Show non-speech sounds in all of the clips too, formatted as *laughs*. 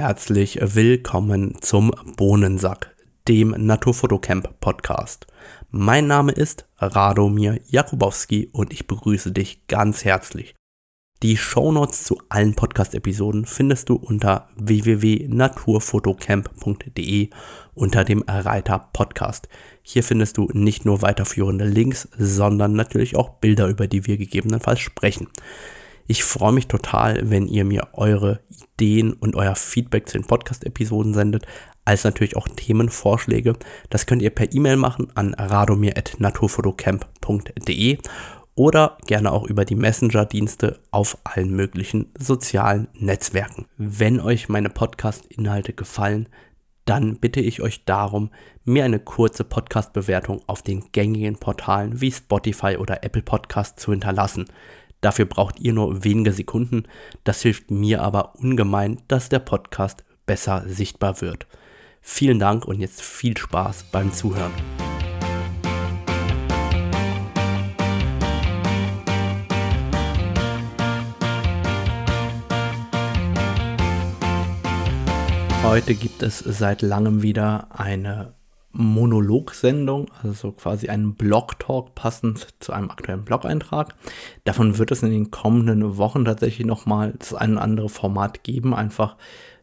herzlich willkommen zum Bohnensack, dem Naturfotocamp Podcast. Mein Name ist Radomir Jakubowski und ich begrüße dich ganz herzlich. Die Shownotes zu allen Podcast-Episoden findest du unter www.naturfotocamp.de unter dem Reiter Podcast. Hier findest du nicht nur weiterführende Links, sondern natürlich auch Bilder, über die wir gegebenenfalls sprechen. Ich freue mich total, wenn ihr mir eure Ideen und euer Feedback zu den Podcast-Episoden sendet, als natürlich auch Themenvorschläge. Das könnt ihr per E-Mail machen an radomir.naturfotocamp.de oder gerne auch über die Messenger-Dienste auf allen möglichen sozialen Netzwerken. Wenn euch meine Podcast-Inhalte gefallen, dann bitte ich euch darum, mir eine kurze Podcast-Bewertung auf den gängigen Portalen wie Spotify oder Apple Podcast zu hinterlassen. Dafür braucht ihr nur wenige Sekunden. Das hilft mir aber ungemein, dass der Podcast besser sichtbar wird. Vielen Dank und jetzt viel Spaß beim Zuhören. Heute gibt es seit langem wieder eine Monologsendung, also quasi einen Blog-Talk passend zu einem aktuellen Blog-Eintrag. Davon wird es in den kommenden Wochen tatsächlich nochmal das ein oder andere Format geben, einfach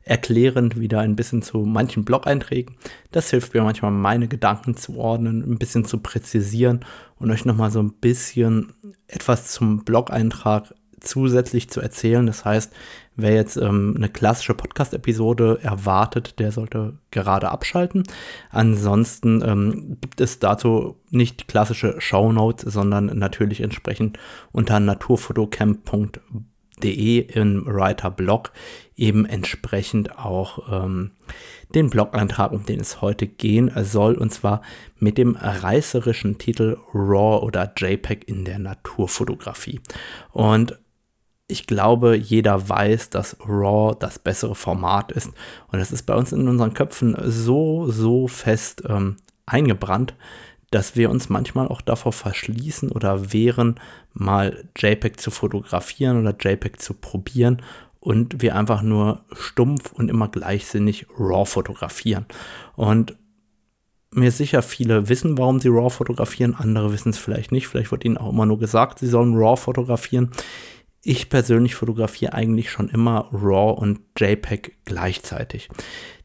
erklärend wieder ein bisschen zu manchen Blog-Einträgen. Das hilft mir manchmal, meine Gedanken zu ordnen, ein bisschen zu präzisieren und euch nochmal so ein bisschen etwas zum Blog-Eintrag zusätzlich zu erzählen. Das heißt, wer jetzt ähm, eine klassische Podcast-Episode erwartet, der sollte gerade abschalten. Ansonsten ähm, gibt es dazu nicht klassische Show Notes, sondern natürlich entsprechend unter naturfotocamp.de im Writer-Blog eben entsprechend auch ähm, den Blog-Eintrag, um den es heute gehen soll, und zwar mit dem reißerischen Titel RAW oder JPEG in der Naturfotografie. Und ich glaube, jeder weiß, dass RAW das bessere Format ist. Und das ist bei uns in unseren Köpfen so, so fest ähm, eingebrannt, dass wir uns manchmal auch davor verschließen oder wehren, mal JPEG zu fotografieren oder JPEG zu probieren und wir einfach nur stumpf und immer gleichsinnig RAW fotografieren. Und mir sicher, viele wissen, warum sie RAW fotografieren, andere wissen es vielleicht nicht. Vielleicht wird ihnen auch immer nur gesagt, sie sollen RAW fotografieren. Ich persönlich fotografiere eigentlich schon immer RAW und JPEG gleichzeitig.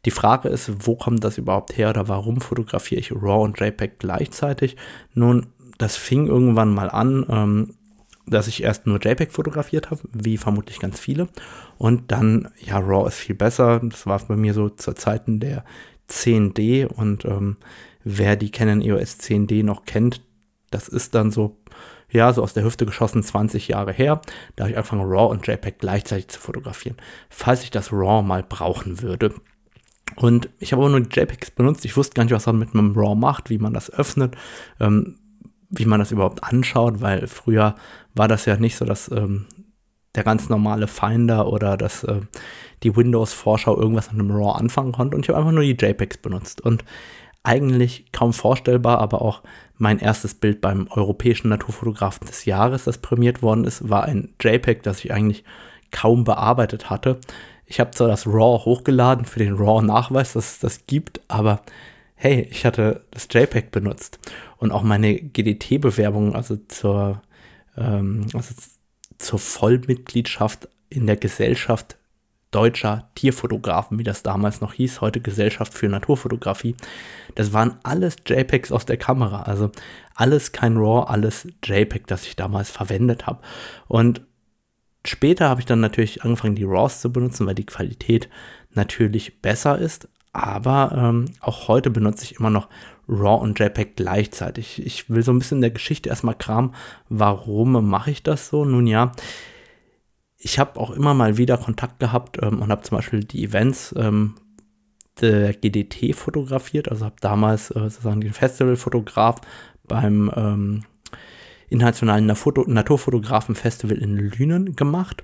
Die Frage ist, wo kommt das überhaupt her oder warum fotografiere ich RAW und JPEG gleichzeitig? Nun, das fing irgendwann mal an, ähm, dass ich erst nur JPEG fotografiert habe, wie vermutlich ganz viele. Und dann, ja, RAW ist viel besser. Das war bei mir so zur Zeiten der 10D und ähm, wer die Canon EOS 10D noch kennt, das ist dann so ja, so aus der Hüfte geschossen, 20 Jahre her. Da habe ich angefangen, RAW und JPEG gleichzeitig zu fotografieren, falls ich das RAW mal brauchen würde. Und ich habe aber nur JPEGs benutzt. Ich wusste gar nicht, was man mit einem RAW macht, wie man das öffnet, ähm, wie man das überhaupt anschaut, weil früher war das ja nicht so, dass ähm, der ganz normale Finder oder dass äh, die Windows-Vorschau irgendwas mit einem RAW anfangen konnte. Und ich habe einfach nur die JPEGs benutzt. Und eigentlich kaum vorstellbar, aber auch mein erstes Bild beim Europäischen Naturfotografen des Jahres, das prämiert worden ist, war ein JPEG, das ich eigentlich kaum bearbeitet hatte. Ich habe zwar das RAW hochgeladen für den RAW-Nachweis, dass es das gibt, aber hey, ich hatte das JPEG benutzt. Und auch meine GDT-Bewerbung, also zur, ähm, also zur Vollmitgliedschaft in der Gesellschaft deutscher Tierfotografen, wie das damals noch hieß, heute Gesellschaft für Naturfotografie. Das waren alles JPEGs aus der Kamera, also alles kein RAW, alles JPEG, das ich damals verwendet habe. Und später habe ich dann natürlich angefangen, die RAWs zu benutzen, weil die Qualität natürlich besser ist. Aber ähm, auch heute benutze ich immer noch RAW und JPEG gleichzeitig. Ich will so ein bisschen in der Geschichte erstmal kramen, warum mache ich das so? Nun ja, ich habe auch immer mal wieder Kontakt gehabt ähm, und habe zum Beispiel die Events ähm, der GDT fotografiert. Also habe damals äh, sozusagen den Festivalfotograf beim ähm, Internationalen Naturfotografen-Festival in Lünen gemacht.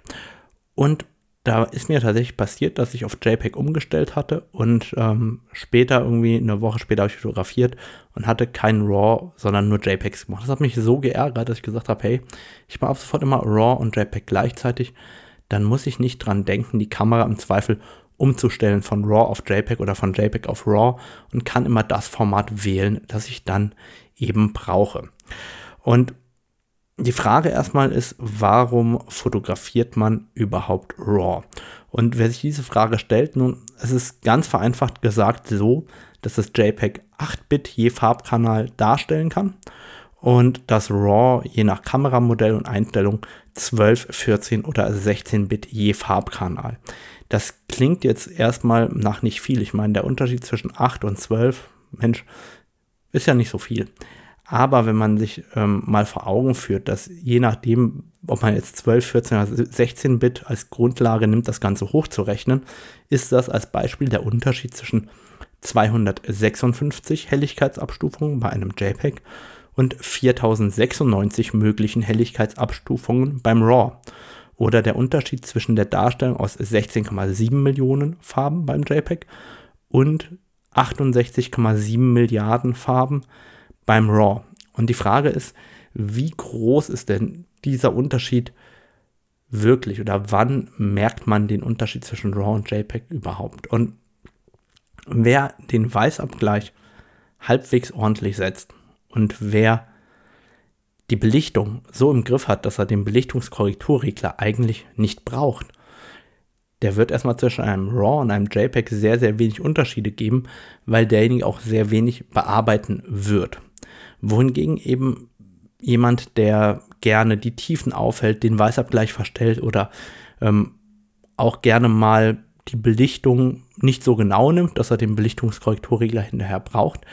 Und da ist mir tatsächlich passiert, dass ich auf JPEG umgestellt hatte und ähm, später, irgendwie eine Woche später, habe ich fotografiert und hatte kein RAW, sondern nur JPEGs gemacht. Das hat mich so geärgert, dass ich gesagt habe, hey, ich mache sofort immer RAW und JPEG gleichzeitig. Dann muss ich nicht dran denken, die Kamera im Zweifel umzustellen von RAW auf JPEG oder von JPEG auf RAW und kann immer das Format wählen, das ich dann eben brauche. Und die Frage erstmal ist, warum fotografiert man überhaupt RAW? Und wer sich diese Frage stellt, nun, es ist ganz vereinfacht gesagt so, dass das JPEG 8-Bit je Farbkanal darstellen kann und das RAW je nach Kameramodell und Einstellung 12, 14 oder 16-Bit je Farbkanal. Das klingt jetzt erstmal nach nicht viel. Ich meine, der Unterschied zwischen 8 und 12, Mensch, ist ja nicht so viel. Aber wenn man sich ähm, mal vor Augen führt, dass je nachdem, ob man jetzt 12, 14 oder 16 Bit als Grundlage nimmt, das Ganze hochzurechnen, ist das als Beispiel der Unterschied zwischen 256 Helligkeitsabstufungen bei einem JPEG und 4096 möglichen Helligkeitsabstufungen beim RAW. Oder der Unterschied zwischen der Darstellung aus 16,7 Millionen Farben beim JPEG und 68,7 Milliarden Farben beim RAW. Und die Frage ist, wie groß ist denn dieser Unterschied wirklich oder wann merkt man den Unterschied zwischen RAW und JPEG überhaupt? Und wer den Weißabgleich halbwegs ordentlich setzt, und wer die Belichtung so im Griff hat, dass er den Belichtungskorrekturregler eigentlich nicht braucht, der wird erstmal zwischen einem RAW und einem JPEG sehr, sehr wenig Unterschiede geben, weil derjenige auch sehr wenig bearbeiten wird. Wohingegen eben jemand, der gerne die Tiefen aufhält, den Weißabgleich verstellt oder ähm, auch gerne mal die Belichtung nicht so genau nimmt, dass er den Belichtungskorrekturregler hinterher braucht,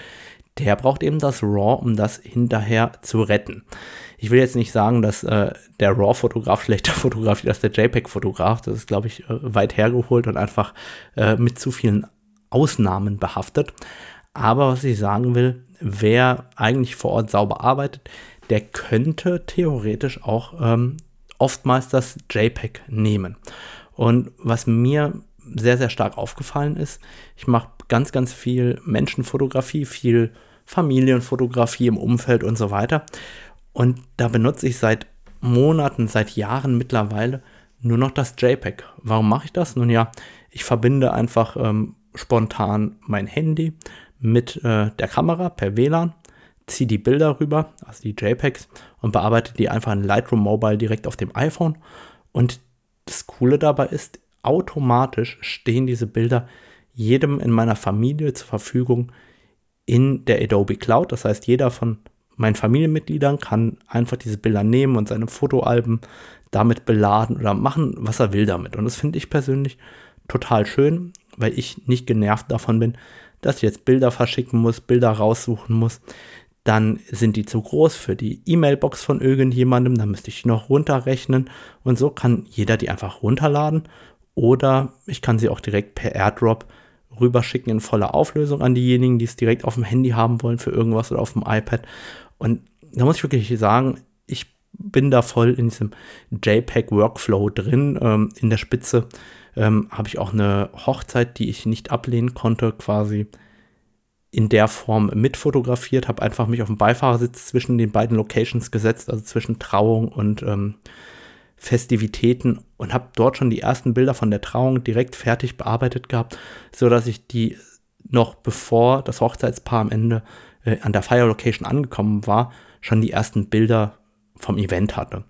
der braucht eben das RAW, um das hinterher zu retten. Ich will jetzt nicht sagen, dass äh, der RAW-Fotograf schlechter *laughs* fotografiert als der JPEG-Fotograf. Das ist, glaube ich, äh, weit hergeholt und einfach äh, mit zu vielen Ausnahmen behaftet. Aber was ich sagen will, wer eigentlich vor Ort sauber arbeitet, der könnte theoretisch auch ähm, oftmals das JPEG nehmen. Und was mir sehr, sehr stark aufgefallen ist, ich mache ganz, ganz viel Menschenfotografie, viel Familienfotografie im Umfeld und so weiter. Und da benutze ich seit Monaten, seit Jahren mittlerweile nur noch das JPEG. Warum mache ich das? Nun ja, ich verbinde einfach ähm, spontan mein Handy mit äh, der Kamera per WLAN, ziehe die Bilder rüber, also die JPEGs, und bearbeite die einfach in Lightroom Mobile direkt auf dem iPhone. Und das Coole dabei ist, automatisch stehen diese Bilder jedem in meiner Familie zur Verfügung in der Adobe Cloud. Das heißt, jeder von meinen Familienmitgliedern kann einfach diese Bilder nehmen und seine Fotoalben damit beladen oder machen, was er will damit. Und das finde ich persönlich total schön, weil ich nicht genervt davon bin, dass ich jetzt Bilder verschicken muss, Bilder raussuchen muss. Dann sind die zu groß für die E-Mail-Box von irgendjemandem, dann müsste ich die noch runterrechnen und so kann jeder die einfach runterladen oder ich kann sie auch direkt per AirDrop rüberschicken in voller Auflösung an diejenigen, die es direkt auf dem Handy haben wollen für irgendwas oder auf dem iPad. Und da muss ich wirklich sagen, ich bin da voll in diesem JPEG-Workflow drin. Ähm, in der Spitze ähm, habe ich auch eine Hochzeit, die ich nicht ablehnen konnte, quasi in der Form mitfotografiert, habe einfach mich auf den Beifahrersitz zwischen den beiden Locations gesetzt, also zwischen Trauung und ähm, Festivitäten und habe dort schon die ersten Bilder von der Trauung direkt fertig bearbeitet gehabt, so dass ich die noch bevor das Hochzeitspaar am Ende äh, an der Fire Location angekommen war, schon die ersten Bilder vom Event hatte.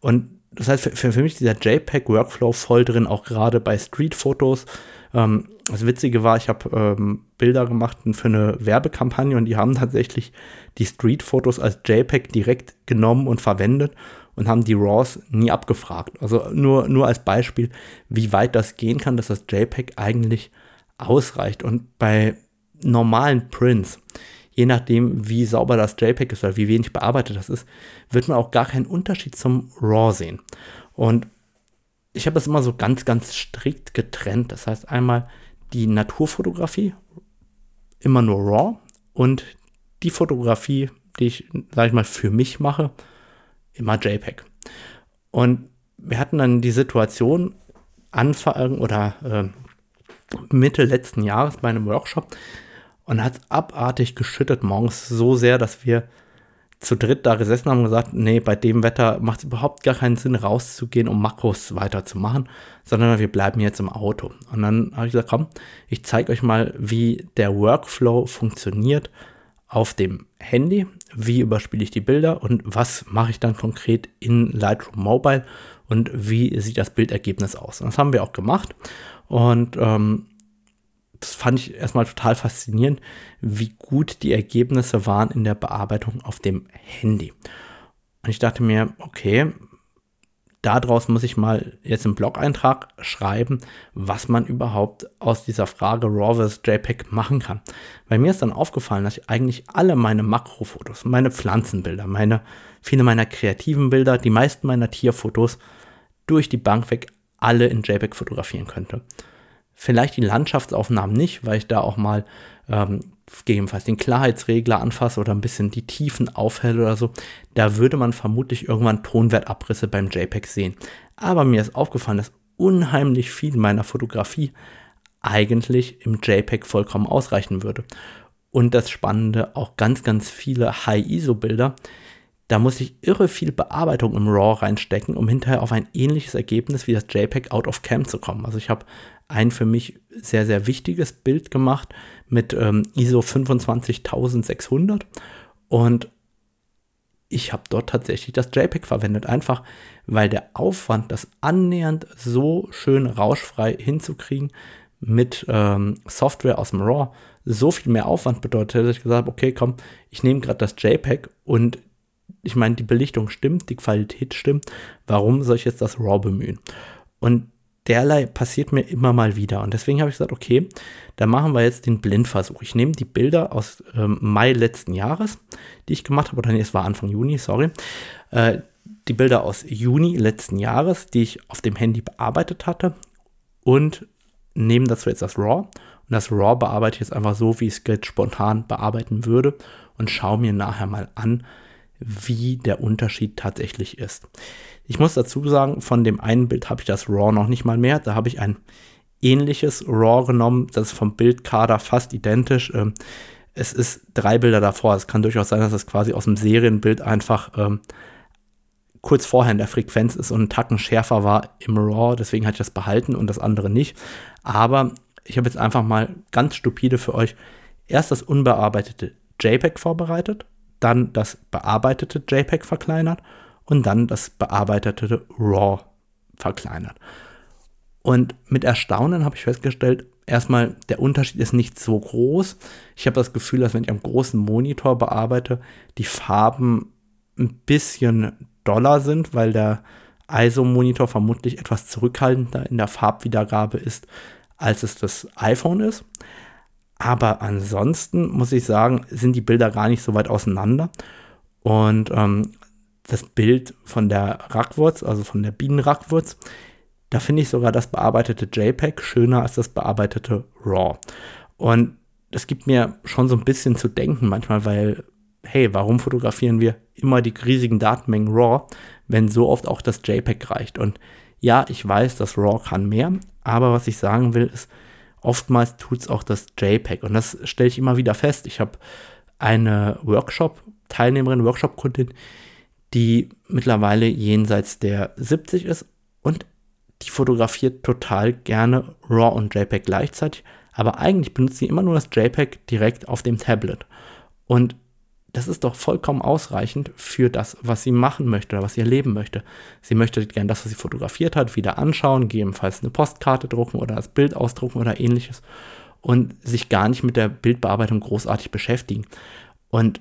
Und das heißt, für, für mich dieser JPEG-Workflow voll drin, auch gerade bei Street-Fotos. Ähm, das Witzige war, ich habe ähm, Bilder gemacht für eine Werbekampagne und die haben tatsächlich die Street-Fotos als JPEG direkt genommen und verwendet und haben die RAWs nie abgefragt. Also nur, nur als Beispiel, wie weit das gehen kann, dass das JPEG eigentlich ausreicht. Und bei normalen Prints, je nachdem, wie sauber das JPEG ist oder wie wenig bearbeitet das ist, wird man auch gar keinen Unterschied zum RAW sehen. Und ich habe es immer so ganz, ganz strikt getrennt. Das heißt einmal die Naturfotografie, immer nur RAW und die Fotografie, die ich, sage ich mal, für mich mache, immer JPEG. Und wir hatten dann die Situation Anfang oder äh, Mitte letzten Jahres bei einem Workshop und hat abartig geschüttet morgens so sehr, dass wir zu dritt da gesessen haben und gesagt, nee, bei dem Wetter macht es überhaupt gar keinen Sinn, rauszugehen, um Makros weiterzumachen, sondern wir bleiben jetzt im Auto. Und dann habe ich gesagt, komm, ich zeige euch mal, wie der Workflow funktioniert auf dem Handy, wie überspiele ich die Bilder und was mache ich dann konkret in Lightroom Mobile und wie sieht das Bildergebnis aus. Und das haben wir auch gemacht und ähm, das fand ich erstmal total faszinierend, wie gut die Ergebnisse waren in der Bearbeitung auf dem Handy. Und ich dachte mir, okay, daraus muss ich mal jetzt im Blog-Eintrag schreiben, was man überhaupt aus dieser Frage RAW vs JPEG machen kann. Weil mir ist dann aufgefallen, dass ich eigentlich alle meine Makrofotos, meine Pflanzenbilder, meine, viele meiner kreativen Bilder, die meisten meiner Tierfotos durch die Bank weg alle in JPEG fotografieren könnte. Vielleicht die Landschaftsaufnahmen nicht, weil ich da auch mal ähm, gegebenenfalls den Klarheitsregler anfasse oder ein bisschen die Tiefen aufhelle oder so. Da würde man vermutlich irgendwann Tonwertabrisse beim JPEG sehen. Aber mir ist aufgefallen, dass unheimlich viel meiner Fotografie eigentlich im JPEG vollkommen ausreichen würde. Und das Spannende, auch ganz, ganz viele High-ISO-Bilder, da muss ich irre viel Bearbeitung im RAW reinstecken, um hinterher auf ein ähnliches Ergebnis wie das JPEG out of cam zu kommen. Also ich habe ein für mich sehr, sehr wichtiges Bild gemacht mit ähm, ISO 25600 und ich habe dort tatsächlich das JPEG verwendet, einfach weil der Aufwand, das annähernd so schön rauschfrei hinzukriegen mit ähm, Software aus dem RAW, so viel mehr Aufwand bedeutet, dass ich gesagt habe, okay, komm, ich nehme gerade das JPEG und ich meine, die Belichtung stimmt, die Qualität stimmt, warum soll ich jetzt das RAW bemühen? Und derlei passiert mir immer mal wieder. Und deswegen habe ich gesagt, okay, dann machen wir jetzt den Blindversuch. Ich nehme die Bilder aus ähm, Mai letzten Jahres, die ich gemacht habe, oder nee, es war Anfang Juni, sorry. Äh, die Bilder aus Juni letzten Jahres, die ich auf dem Handy bearbeitet hatte und nehme dazu jetzt das RAW. Und das RAW bearbeite ich jetzt einfach so, wie ich es spontan bearbeiten würde und schaue mir nachher mal an, wie der Unterschied tatsächlich ist. Ich muss dazu sagen, von dem einen Bild habe ich das RAW noch nicht mal mehr. Da habe ich ein ähnliches RAW genommen, das ist vom Bildkader fast identisch. Ähm, es ist drei Bilder davor. Es kann durchaus sein, dass es quasi aus dem Serienbild einfach ähm, kurz vorher in der Frequenz ist und ein Tacken schärfer war im RAW. Deswegen hatte ich das behalten und das andere nicht. Aber ich habe jetzt einfach mal ganz stupide für euch erst das unbearbeitete JPEG vorbereitet, dann das bearbeitete JPEG verkleinert und dann das bearbeitete RAW verkleinert. Und mit Erstaunen habe ich festgestellt, erstmal, der Unterschied ist nicht so groß. Ich habe das Gefühl, dass wenn ich am großen Monitor bearbeite, die Farben ein bisschen doller sind, weil der ISO-Monitor vermutlich etwas zurückhaltender in der Farbwiedergabe ist, als es das iPhone ist. Aber ansonsten muss ich sagen, sind die Bilder gar nicht so weit auseinander. Und ähm, das Bild von der Rackwurz, also von der Bienenrackwurz, da finde ich sogar das bearbeitete JPEG schöner als das bearbeitete RAW. Und das gibt mir schon so ein bisschen zu denken manchmal, weil, hey, warum fotografieren wir immer die riesigen Datenmengen RAW, wenn so oft auch das JPEG reicht? Und ja, ich weiß, das RAW kann mehr, aber was ich sagen will, ist, oftmals tut es auch das JPEG. Und das stelle ich immer wieder fest. Ich habe eine Workshop-Teilnehmerin, Workshop-Kundin, die mittlerweile jenseits der 70 ist und die fotografiert total gerne RAW und JPEG gleichzeitig, aber eigentlich benutzt sie immer nur das JPEG direkt auf dem Tablet. Und das ist doch vollkommen ausreichend für das, was sie machen möchte oder was sie erleben möchte. Sie möchte gerne das, was sie fotografiert hat, wieder anschauen, gegebenenfalls eine Postkarte drucken oder das Bild ausdrucken oder ähnliches und sich gar nicht mit der Bildbearbeitung großartig beschäftigen. Und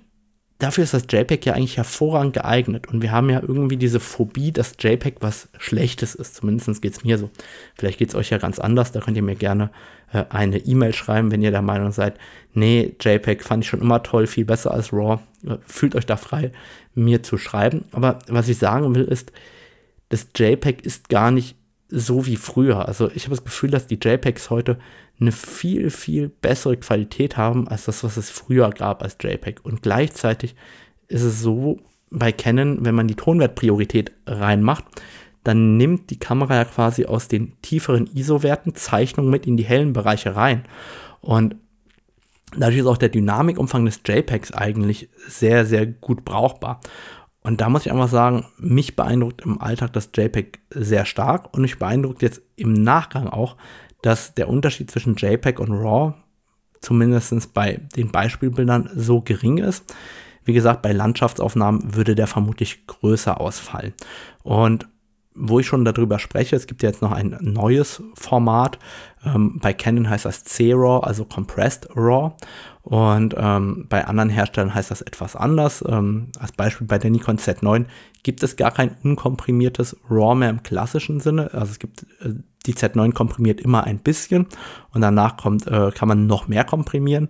dafür ist das JPEG ja eigentlich hervorragend geeignet. Und wir haben ja irgendwie diese Phobie, dass JPEG was Schlechtes ist. Zumindest geht es mir so. Vielleicht geht es euch ja ganz anders. Da könnt ihr mir gerne äh, eine E-Mail schreiben, wenn ihr der Meinung seid, nee, JPEG fand ich schon immer toll, viel besser als RAW. Äh, fühlt euch da frei, mir zu schreiben. Aber was ich sagen will, ist, das JPEG ist gar nicht so wie früher. Also ich habe das Gefühl, dass die JPEGs heute eine viel, viel bessere Qualität haben als das, was es früher gab als JPEG. Und gleichzeitig ist es so bei Canon, wenn man die Tonwertpriorität reinmacht, dann nimmt die Kamera ja quasi aus den tieferen ISO-Werten Zeichnungen mit in die hellen Bereiche rein. Und Dadurch ist auch der Dynamikumfang des JPEGs eigentlich sehr, sehr gut brauchbar. Und da muss ich einfach sagen, mich beeindruckt im Alltag das JPEG sehr stark und mich beeindruckt jetzt im Nachgang auch, dass der Unterschied zwischen JPEG und RAW zumindest bei den Beispielbildern so gering ist. Wie gesagt, bei Landschaftsaufnahmen würde der vermutlich größer ausfallen. Und wo ich schon darüber spreche, es gibt ja jetzt noch ein neues Format. Ähm, bei Canon heißt das C-RAW, also Compressed RAW. Und ähm, bei anderen Herstellern heißt das etwas anders. Ähm, als Beispiel bei der Nikon Z9 gibt es gar kein unkomprimiertes RAW mehr im klassischen Sinne. Also es gibt äh, die Z9 komprimiert immer ein bisschen und danach kommt, äh, kann man noch mehr komprimieren.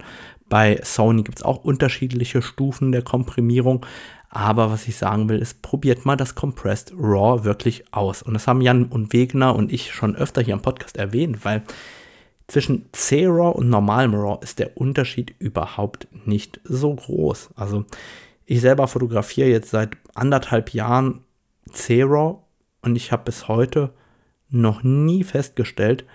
Bei Sony gibt es auch unterschiedliche Stufen der Komprimierung. Aber was ich sagen will, ist, probiert mal das Compressed RAW wirklich aus. Und das haben Jan und Wegner und ich schon öfter hier im Podcast erwähnt, weil zwischen C-RAW und normalem RAW ist der Unterschied überhaupt nicht so groß. Also ich selber fotografiere jetzt seit anderthalb Jahren C-RAW und ich habe bis heute noch nie festgestellt,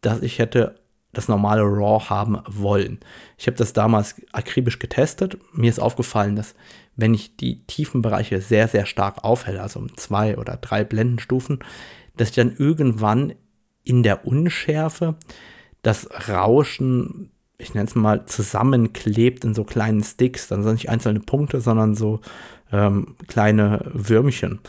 dass ich hätte das normale RAW haben wollen. Ich habe das damals akribisch getestet. Mir ist aufgefallen, dass wenn ich die tiefen Bereiche sehr, sehr stark aufhelle, also um zwei oder drei Blendenstufen, dass ich dann irgendwann in der Unschärfe das Rauschen, ich nenne es mal, zusammenklebt in so kleinen Sticks. Dann sind nicht einzelne Punkte, sondern so ähm, kleine Würmchen.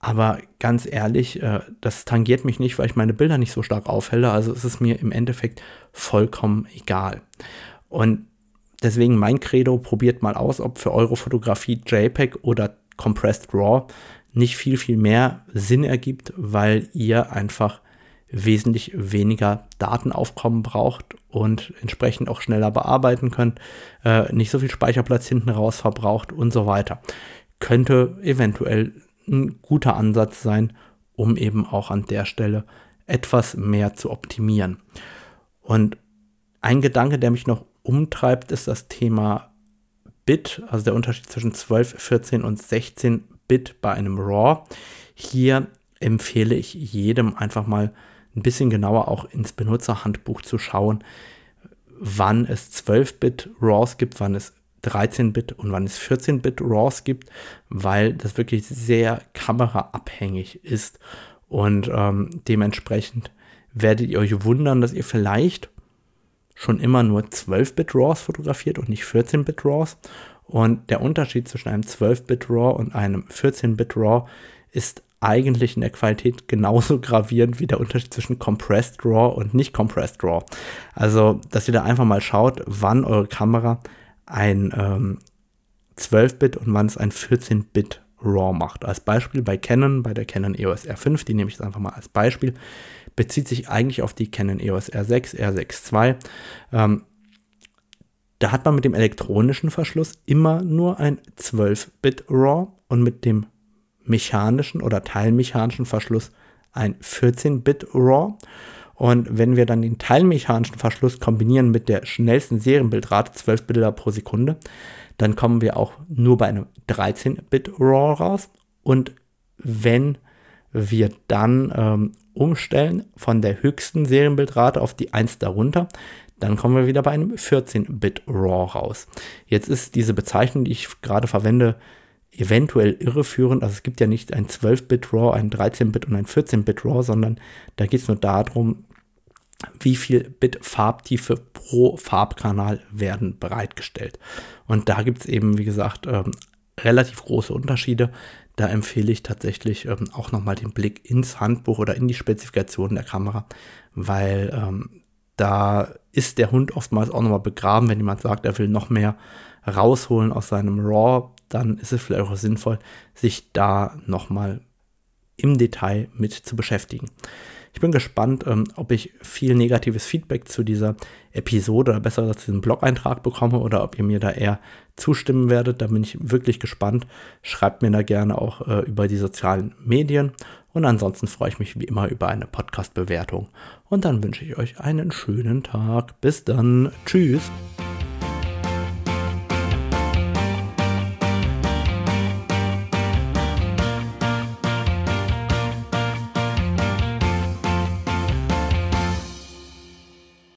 Aber ganz ehrlich, äh, das tangiert mich nicht, weil ich meine Bilder nicht so stark aufhelle. Also ist es mir im Endeffekt vollkommen egal. Und deswegen mein Credo, probiert mal aus, ob für eure Fotografie JPEG oder Compressed RAW nicht viel, viel mehr Sinn ergibt, weil ihr einfach wesentlich weniger Datenaufkommen braucht und entsprechend auch schneller bearbeiten könnt, äh, nicht so viel Speicherplatz hinten raus verbraucht und so weiter. Könnte eventuell ein guter Ansatz sein, um eben auch an der Stelle etwas mehr zu optimieren. Und ein Gedanke, der mich noch umtreibt, ist das Thema Bit, also der Unterschied zwischen 12, 14 und 16 Bit bei einem RAW. Hier empfehle ich jedem einfach mal ein bisschen genauer auch ins Benutzerhandbuch zu schauen, wann es 12-Bit RAWs gibt, wann es 13-Bit und wann es 14-Bit RAWs gibt, weil das wirklich sehr kameraabhängig ist und ähm, dementsprechend werdet ihr euch wundern, dass ihr vielleicht schon immer nur 12-Bit RAWs fotografiert und nicht 14-Bit RAWs. Und der Unterschied zwischen einem 12-Bit RAW und einem 14-Bit RAW ist eigentlich in der Qualität genauso *laughs* gravierend wie der Unterschied zwischen Compressed RAW und nicht Compressed RAW. Also, dass ihr da einfach mal schaut, wann eure Kamera ein ähm, 12-Bit und wann es ein 14-Bit RAW macht. Als Beispiel bei Canon, bei der Canon EOS R5, die nehme ich jetzt einfach mal als Beispiel, bezieht sich eigentlich auf die Canon EOS R6, R6 II. Ähm, da hat man mit dem elektronischen Verschluss immer nur ein 12-Bit RAW und mit dem mechanischen oder teilmechanischen Verschluss ein 14-Bit RAW. Und wenn wir dann den teilmechanischen Verschluss kombinieren mit der schnellsten Serienbildrate, 12 Bilder pro Sekunde, dann kommen wir auch nur bei einem 13-Bit RAW raus. Und wenn wir dann ähm, umstellen von der höchsten Serienbildrate auf die 1 darunter, dann kommen wir wieder bei einem 14-Bit RAW raus. Jetzt ist diese Bezeichnung, die ich gerade verwende, eventuell irreführend. Also es gibt ja nicht ein 12-Bit RAW, ein 13-Bit und ein 14-Bit RAW, sondern da geht es nur darum, wie viel Bit Farbtiefe pro Farbkanal werden bereitgestellt. Und da gibt es eben, wie gesagt, ähm, relativ große Unterschiede. Da empfehle ich tatsächlich ähm, auch nochmal den Blick ins Handbuch oder in die Spezifikationen der Kamera, weil ähm, da ist der Hund oftmals auch nochmal begraben, wenn jemand sagt, er will noch mehr rausholen aus seinem RAW, dann ist es vielleicht auch sinnvoll, sich da nochmal im Detail mit zu beschäftigen. Ich bin gespannt, ähm, ob ich viel negatives Feedback zu dieser Episode oder besser zu diesem Blog-Eintrag bekomme oder ob ihr mir da eher zustimmen werdet. Da bin ich wirklich gespannt. Schreibt mir da gerne auch äh, über die sozialen Medien. Und ansonsten freue ich mich wie immer über eine Podcast-Bewertung. Und dann wünsche ich euch einen schönen Tag. Bis dann. Tschüss.